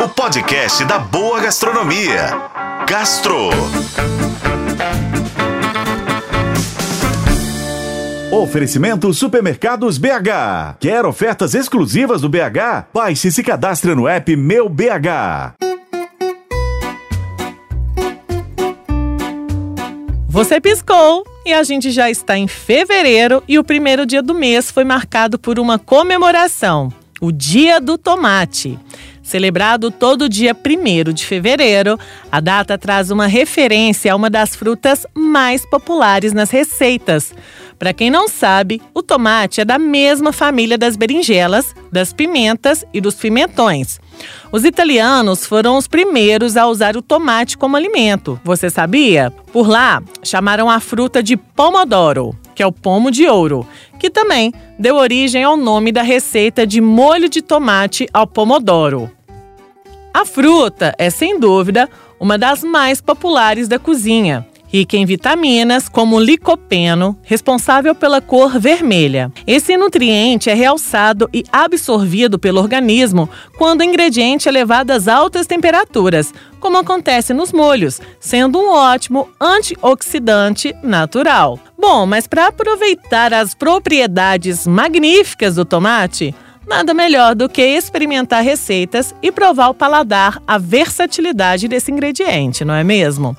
o podcast da boa gastronomia. Gastro. Oferecimento Supermercados BH. Quer ofertas exclusivas do BH? Baixe e se cadastre no app Meu BH. Você piscou e a gente já está em fevereiro e o primeiro dia do mês foi marcado por uma comemoração, o Dia do Tomate. Celebrado todo dia 1 de fevereiro, a data traz uma referência a uma das frutas mais populares nas receitas. Para quem não sabe, o tomate é da mesma família das berinjelas, das pimentas e dos pimentões. Os italianos foram os primeiros a usar o tomate como alimento. Você sabia? Por lá, chamaram a fruta de pomodoro, que é o pomo de ouro, que também deu origem ao nome da receita de molho de tomate ao pomodoro. A fruta é, sem dúvida, uma das mais populares da cozinha rica em vitaminas como licopeno, responsável pela cor vermelha. Esse nutriente é realçado e absorvido pelo organismo quando o ingrediente é levado às altas temperaturas, como acontece nos molhos, sendo um ótimo antioxidante natural. Bom, mas para aproveitar as propriedades magníficas do tomate, Nada melhor do que experimentar receitas e provar ao paladar a versatilidade desse ingrediente, não é mesmo?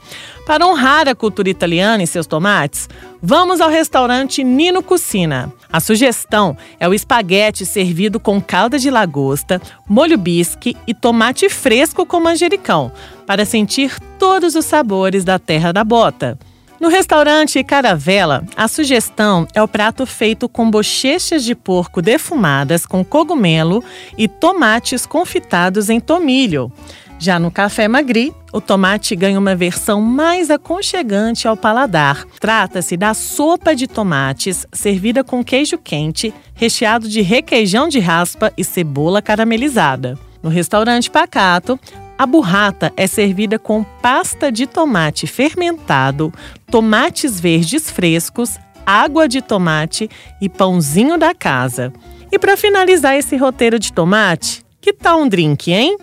Para honrar a cultura italiana e seus tomates, vamos ao restaurante Nino Cucina. A sugestão é o espaguete servido com calda de lagosta, molho bisque e tomate fresco com manjericão, para sentir todos os sabores da terra da bota. No restaurante Caravela, a sugestão é o prato feito com bochechas de porco defumadas com cogumelo e tomates confitados em tomilho. Já no Café Magri, o tomate ganha uma versão mais aconchegante ao paladar. Trata-se da sopa de tomates servida com queijo quente, recheado de requeijão de raspa e cebola caramelizada. No restaurante Pacato, a burrata é servida com pasta de tomate fermentado, tomates verdes frescos, água de tomate e pãozinho da casa. E para finalizar esse roteiro de tomate, que tal um drink, hein?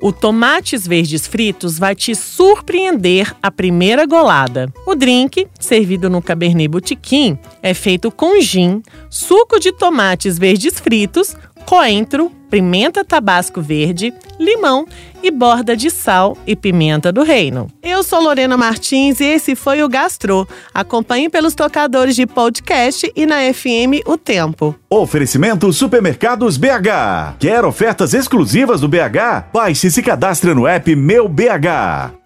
O tomates verdes fritos vai te surpreender a primeira golada. O drink, servido no Cabernet Boutiquim, é feito com gin, suco de tomates verdes fritos, coentro, pimenta tabasco verde, limão e borda de sal e pimenta do reino. Eu sou Lorena Martins e esse foi o Gastro. Acompanhe pelos tocadores de podcast e na FM O Tempo. Oferecimento Supermercados BH. Quer ofertas exclusivas do BH? Baixe e se cadastre no app Meu BH.